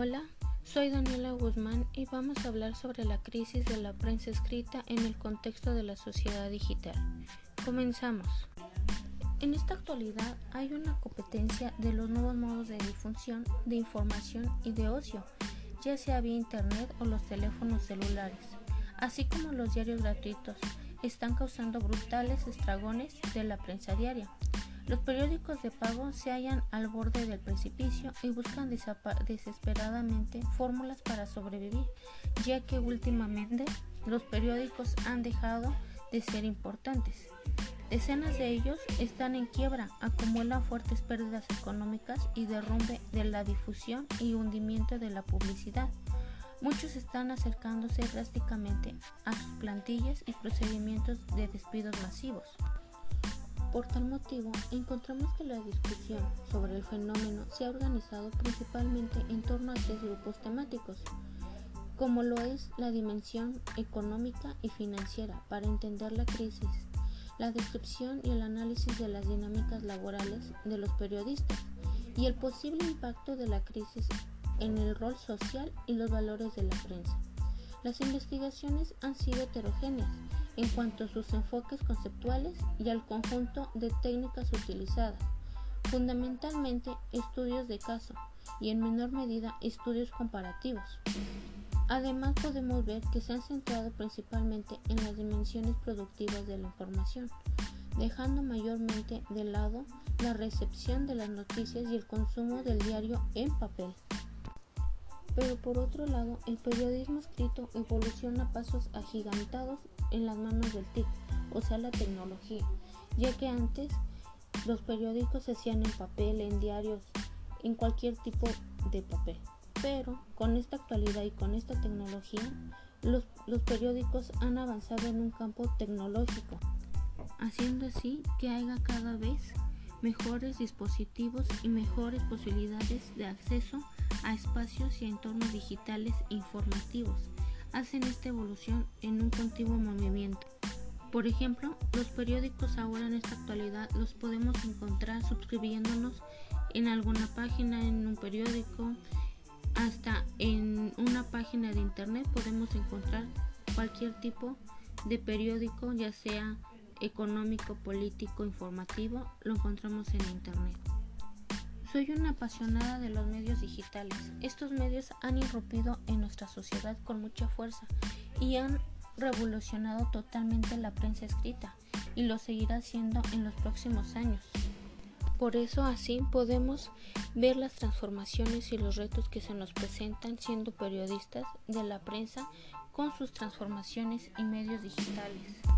Hola, soy Daniela Guzmán y vamos a hablar sobre la crisis de la prensa escrita en el contexto de la sociedad digital. Comenzamos. En esta actualidad hay una competencia de los nuevos modos de difusión de información y de ocio, ya sea vía internet o los teléfonos celulares, así como los diarios gratuitos, están causando brutales estragones de la prensa diaria. Los periódicos de pago se hallan al borde del precipicio y buscan desesperadamente fórmulas para sobrevivir, ya que últimamente los periódicos han dejado de ser importantes. Decenas de ellos están en quiebra, acumulan fuertes pérdidas económicas y derrumbe de la difusión y hundimiento de la publicidad. Muchos están acercándose drásticamente a sus plantillas y procedimientos de despidos masivos. Por tal motivo, encontramos que la discusión sobre el fenómeno se ha organizado principalmente en torno a tres grupos temáticos, como lo es la dimensión económica y financiera para entender la crisis, la descripción y el análisis de las dinámicas laborales de los periodistas y el posible impacto de la crisis en el rol social y los valores de la prensa. Las investigaciones han sido heterogéneas en cuanto a sus enfoques conceptuales y al conjunto de técnicas utilizadas, fundamentalmente estudios de caso y en menor medida estudios comparativos. Además podemos ver que se han centrado principalmente en las dimensiones productivas de la información, dejando mayormente de lado la recepción de las noticias y el consumo del diario en papel. Pero por otro lado, el periodismo escrito evoluciona a pasos agigantados en las manos del TIC, o sea, la tecnología, ya que antes los periódicos se hacían en papel, en diarios, en cualquier tipo de papel. Pero con esta actualidad y con esta tecnología, los, los periódicos han avanzado en un campo tecnológico, haciendo así que haya cada vez mejores dispositivos y mejores posibilidades de acceso a espacios y entornos digitales informativos hacen esta evolución en un continuo movimiento. Por ejemplo, los periódicos ahora en esta actualidad los podemos encontrar suscribiéndonos en alguna página, en un periódico, hasta en una página de internet podemos encontrar cualquier tipo de periódico, ya sea económico, político, informativo, lo encontramos en internet. Soy una apasionada de los medios digitales. Estos medios han irrumpido en nuestra sociedad con mucha fuerza y han revolucionado totalmente la prensa escrita y lo seguirá haciendo en los próximos años. Por eso así podemos ver las transformaciones y los retos que se nos presentan siendo periodistas de la prensa con sus transformaciones y medios digitales.